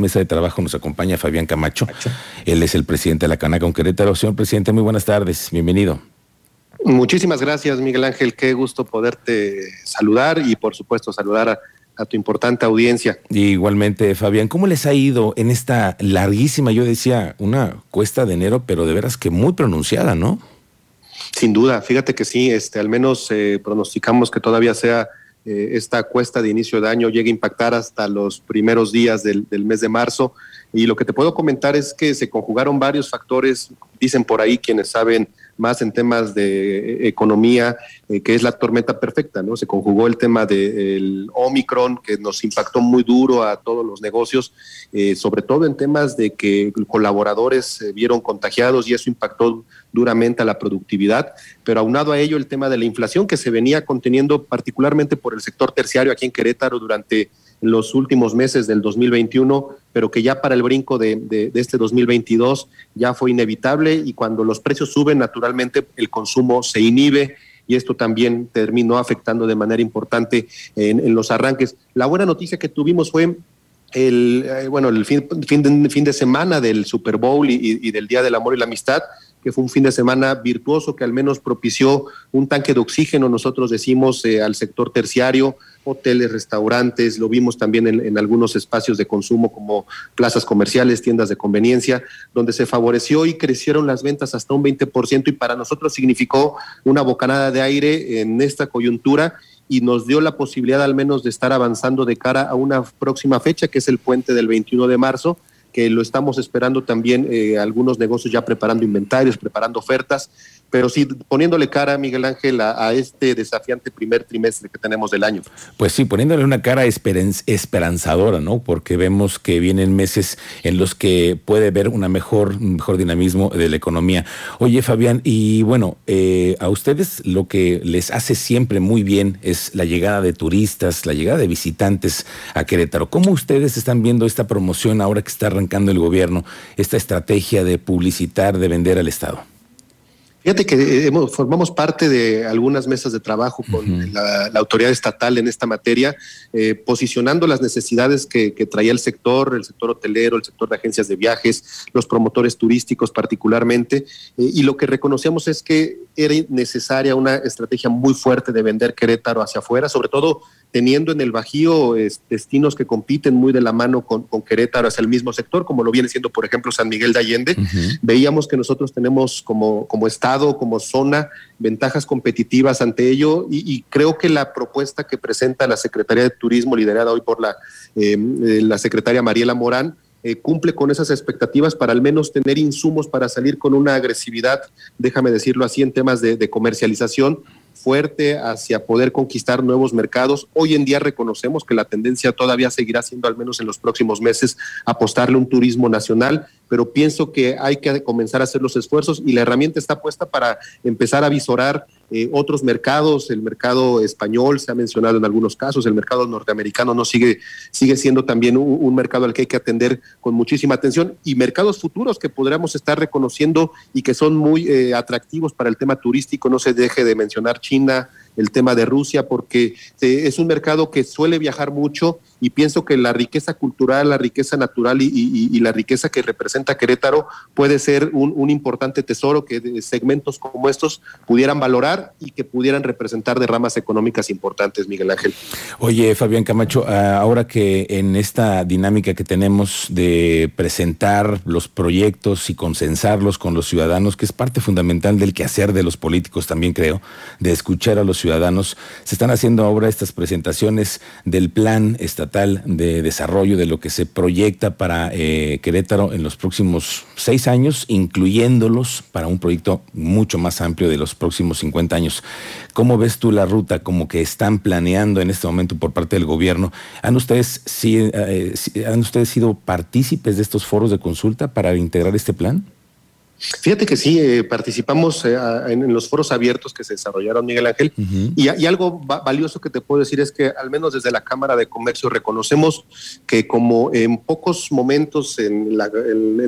mesa de trabajo nos acompaña Fabián Camacho. Él es el presidente de la Canaca con Querétaro. Señor presidente, muy buenas tardes. Bienvenido. Muchísimas gracias, Miguel Ángel. Qué gusto poderte saludar y, por supuesto, saludar a, tu importante audiencia. igualmente, Fabián, ¿cómo les ha ido en esta larguísima, yo decía, una cuesta de enero, pero de veras que muy pronunciada, ¿no? Sin duda, fíjate que sí, este, al menos eh, pronosticamos que todavía sea eh, esta cuesta de inicio de año llegue a impactar hasta los primeros días del, mes de marzo. Y lo que te puedo comentar es que se conjugaron varios factores, dicen por ahí quienes saben más en temas de eh, economía, eh, que es la tormenta perfecta, ¿no? Se conjugó el tema del Omicron, que nos impactó muy duro a todos los negocios, eh, sobre todo en temas de que colaboradores se vieron contagiados y eso impactó duramente a la productividad, pero aunado a ello el tema de la inflación que se venía conteniendo particularmente por el sector terciario aquí en Querétaro durante los últimos meses del 2021, pero que ya para el brinco de, de, este 2022 ya fue inevitable y cuando los precios suben, naturalmente el consumo se inhibe y esto también terminó afectando de manera importante en, los arranques. La buena noticia que tuvimos fue el, eh, bueno, el fin, fin, de, fin de semana del Super Bowl y del Día del Amor y la Amistad, que fue un fin de semana virtuoso que al menos propició un tanque de oxígeno, nosotros decimos, eh, al sector terciario, hoteles, restaurantes, lo vimos también en, algunos espacios de consumo como plazas comerciales, tiendas de conveniencia, donde se favoreció y crecieron las ventas hasta un 20% y para nosotros significó una bocanada de aire en esta coyuntura y nos dio la posibilidad al menos de estar avanzando de cara a una próxima fecha, que es el puente del 21 de marzo, que lo estamos esperando también eh, algunos negocios ya preparando inventarios, preparando ofertas, pero sí poniéndole cara, Miguel Ángel, a, este desafiante primer trimestre que tenemos del año. Pues sí, poniéndole una cara esperanzadora, ¿no? Porque vemos que vienen meses en los que puede haber una mejor, mejor dinamismo de la economía. Oye, Fabián, y bueno, eh, a ustedes lo que les hace siempre muy bien es la llegada de turistas, la llegada de visitantes a Querétaro. ¿Cómo ustedes están viendo esta promoción ahora que está arrancando el gobierno, esta estrategia de publicitar, de vender al Estado? Fíjate que eh, hemos, formamos parte de algunas mesas de trabajo con la, autoridad estatal en esta materia, eh, posicionando las necesidades que, traía el sector, el sector hotelero, el sector de agencias de viajes, los promotores turísticos particularmente, eh, y lo que reconocíamos es que era necesaria una estrategia muy fuerte de vender Querétaro hacia afuera, sobre todo teniendo en el Bajío destinos que compiten muy de la mano con, Querétaro hacia el mismo sector, como lo viene siendo, por ejemplo, San Miguel de Allende. Veíamos que nosotros tenemos como, como Estado, como zona, ventajas competitivas ante ello. Y, creo que la propuesta que presenta la Secretaría de Turismo, liderada hoy por la, eh, eh, la secretaria Mariela Morán, eh, cumple con esas expectativas para al menos tener insumos para salir con una agresividad, déjame decirlo así, en temas de comercialización fuerte hacia poder conquistar nuevos mercados. Hoy en día reconocemos que la tendencia todavía seguirá siendo, al menos en los próximos meses, apostarle un turismo nacional, pero pienso que hay que comenzar a hacer los esfuerzos y la herramienta está puesta para empezar a visorar eh, otros mercados, el mercado español se ha mencionado en algunos casos, el mercado norteamericano no sigue, sigue siendo también un, mercado al que hay que atender con muchísima atención y mercados futuros que podríamos estar reconociendo y que son muy eh, atractivos para el tema turístico, no se deje de mencionar China, el tema de Rusia, porque eh, es un mercado que suele viajar mucho y pienso que la riqueza cultural, la riqueza natural y, la riqueza que representa Querétaro puede ser un, importante tesoro que segmentos como estos pudieran valorar y que pudieran representar de ramas económicas importantes, Miguel Ángel. Oye, Fabián Camacho, ah, ahora que en esta dinámica que tenemos de presentar los proyectos y consensarlos con los ciudadanos, que es parte fundamental del quehacer de los políticos también creo, de escuchar a los ciudadanos, se están haciendo ahora estas presentaciones del plan estatal de desarrollo de lo que se proyecta para eh, Querétaro en los próximos seis años, incluyéndolos para un proyecto mucho más amplio de los próximos 50 años. ¿Cómo ves tú la ruta como que están planeando en este momento por parte del gobierno? ¿Han ustedes, eh, ¿han ustedes sido partícipes de estos foros de consulta para integrar este plan? Fíjate que sí, eh, participamos eh, en, los foros abiertos que se desarrollaron, Miguel Ángel, y, algo valioso que te puedo decir es que al menos desde la Cámara de Comercio reconocemos que como en pocos momentos en,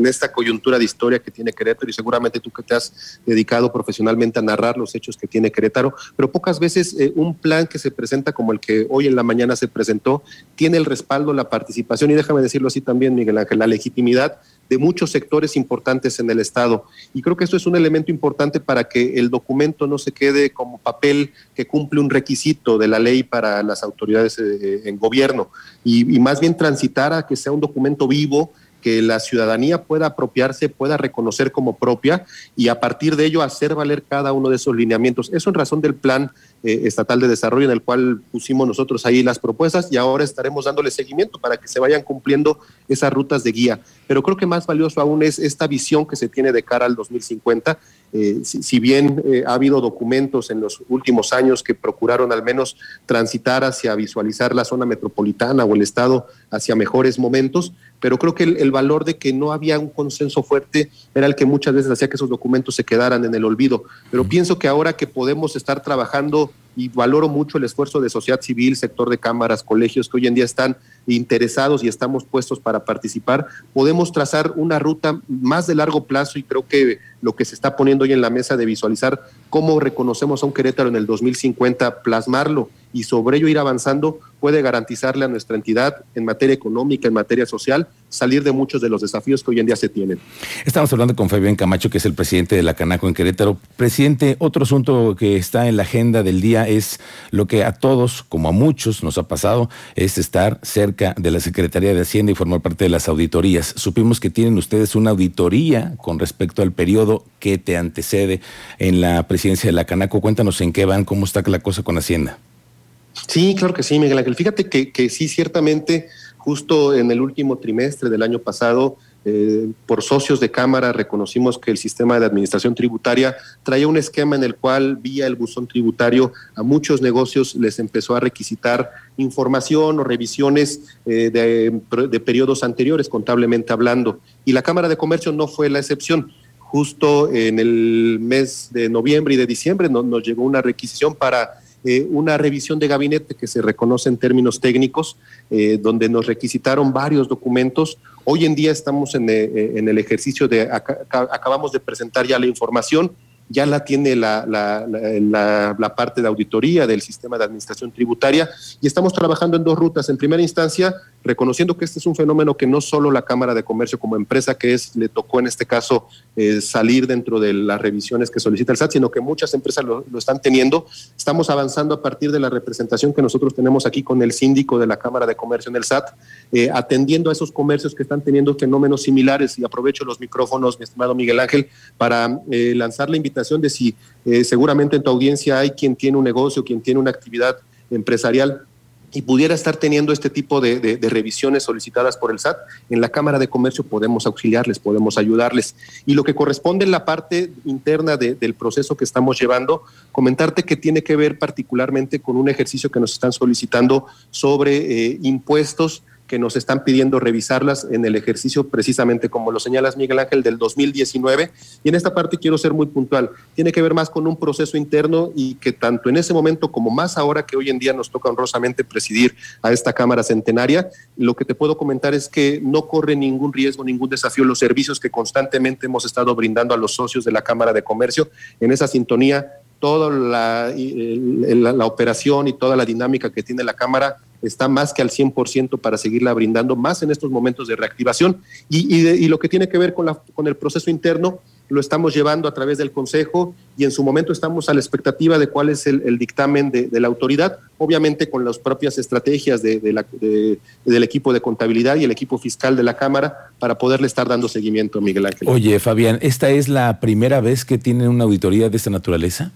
esta coyuntura de historia que tiene Querétaro, y seguramente tú que te has dedicado profesionalmente a narrar los hechos que tiene Querétaro, pero pocas veces eh, un plan que se presenta como el que hoy en la mañana se presentó, tiene el respaldo, la participación, y déjame decirlo así también, Miguel Ángel, la legitimidad de muchos sectores importantes en el Estado. Y creo que esto es un elemento importante para que el documento no se quede como papel que cumple un requisito de la ley para las autoridades eh, en gobierno y, y más bien transitar a que sea un documento vivo que la ciudadanía pueda apropiarse, pueda reconocer como propia y a partir de ello hacer valer cada uno de esos lineamientos. Eso en razón del plan eh, estatal de desarrollo en el cual pusimos nosotros ahí las propuestas y ahora estaremos dándole seguimiento para que se vayan cumpliendo esas rutas de guía. Pero creo que más valioso aún es esta visión que se tiene de cara al 2050 eh, si, bien eh, ha habido documentos en los últimos años que procuraron al menos transitar hacia visualizar la zona metropolitana o el Estado hacia mejores momentos, pero creo que el, valor de que no había un consenso fuerte era el que muchas veces hacía que esos documentos se quedaran en el olvido. Pero pienso que ahora que podemos estar trabajando y valoro mucho el esfuerzo de sociedad civil, sector de cámaras, colegios que hoy en día están interesados y estamos puestos para participar, podemos trazar una ruta más de largo plazo y creo que lo que se está poniendo hoy en la mesa de visualizar cómo reconocemos a un Querétaro en el 2050, plasmarlo y sobre ello ir avanzando puede garantizarle a nuestra entidad en materia económica, en materia social, salir de muchos de los desafíos que hoy en día se tienen. Estamos hablando con Fabián Camacho, que es el presidente de la Canaco en Querétaro. Presidente, otro asunto que está en la agenda del día es lo que a todos, como a muchos, nos ha pasado, es estar cerca de la Secretaría de Hacienda y formar parte de las auditorías. Supimos que tienen ustedes una auditoría con respecto al periodo que te antecede en la presidencia de la Canaco. Cuéntanos en qué van, cómo está la cosa con Hacienda. Sí, claro que sí, Miguel Ángel. Fíjate que, sí, ciertamente, justo en el último trimestre del año pasado, eh, por socios de Cámara reconocimos que el sistema de administración tributaria traía un esquema en el cual vía el buzón tributario a muchos negocios les empezó a requisitar información o revisiones eh, de, periodos anteriores, contablemente hablando. Y la Cámara de Comercio no fue la excepción. Justo en el mes de noviembre y de diciembre nos llegó una requisición para eh, una revisión de gabinete que se reconoce en términos técnicos, eh, donde nos requisitaron varios documentos. Hoy en día estamos en, eh, en el ejercicio de, acabamos de presentar ya la información, ya la tiene la, la, parte de auditoría del sistema de administración tributaria y estamos trabajando en dos rutas. En primera instancia, reconociendo que este es un fenómeno que no solo la Cámara de Comercio como empresa que es, le tocó en este caso eh, salir dentro de las revisiones que solicita el SAT, sino que muchas empresas lo, están teniendo. Estamos avanzando a partir de la representación que nosotros tenemos aquí con el síndico de la Cámara de Comercio en el SAT, eh, atendiendo a esos comercios que están teniendo fenómenos similares y aprovecho los micrófonos, mi estimado Miguel Ángel, para eh, lanzar la invitación de si eh, seguramente en tu audiencia hay quien tiene un negocio, quien tiene una actividad empresarial y pudiera estar teniendo este tipo de, revisiones solicitadas por el SAT, en la Cámara de Comercio podemos auxiliarles, podemos ayudarles. Y lo que corresponde en la parte interna del proceso que estamos llevando, comentarte que tiene que ver particularmente con un ejercicio que nos están solicitando sobre eh, impuestos que nos están pidiendo revisarlas en el ejercicio precisamente como lo señalas Miguel Ángel del 2019 y en esta parte quiero ser muy puntual, tiene que ver más con un proceso interno y que tanto en ese momento como más ahora que hoy en día nos toca honrosamente presidir a esta Cámara Centenaria, lo que te puedo comentar es que no corre ningún riesgo, ningún desafío los servicios que constantemente hemos estado brindando a los socios de la Cámara de Comercio en esa sintonía toda la, la, operación y toda la dinámica que tiene la Cámara está más que al 100% para seguirla brindando, más en estos momentos de reactivación. Y, lo que tiene que ver con, la, con el proceso interno, lo estamos llevando a través del Consejo y en su momento estamos a la expectativa de cuál es el, dictamen de, la autoridad, obviamente con las propias estrategias de, del equipo de contabilidad y el equipo fiscal de la Cámara para poderle estar dando seguimiento, Miguel Ángel. Oye, Fabián, ¿esta es la primera vez que tienen una auditoría de esta naturaleza?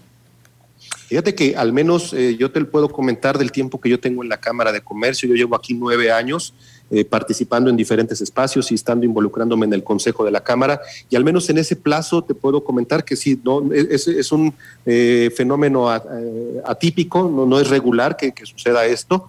Fíjate que al menos eh, yo te puedo comentar del tiempo que yo tengo en la Cámara de Comercio. Yo llevo aquí nueve años eh, participando en diferentes espacios y estando involucrándome en el Consejo de la Cámara. Y al menos en ese plazo te puedo comentar que sí, no, es, un eh, fenómeno atípico, no, no, es regular que suceda esto,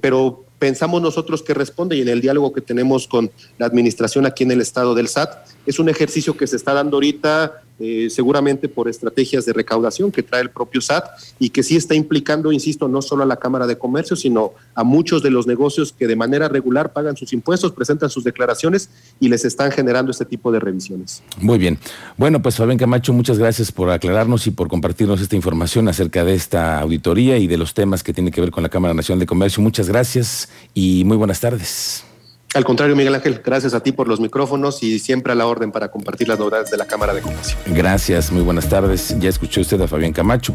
pero pensamos nosotros que responde y en el diálogo que tenemos con la administración aquí en el estado del SAT, es un ejercicio que se está dando ahorita eh, seguramente por estrategias de recaudación que trae el propio SAT y que sí está implicando, insisto, no solo a la Cámara de Comercio, sino a muchos de los negocios que de manera regular pagan sus impuestos, presentan sus declaraciones y les están generando este tipo de revisiones. Muy bien. Bueno, pues Fabián Camacho, muchas gracias por aclararnos y por compartirnos esta información acerca de esta auditoría y de los temas que tienen que ver con la Cámara Nacional de Comercio. Muchas gracias y muy buenas tardes. Al contrario, Miguel Ángel, gracias a ti por los micrófonos y siempre a la orden para compartir las novedades de la Cámara de Comercio. Gracias, muy buenas tardes. Ya escuchó usted a Fabián Camacho.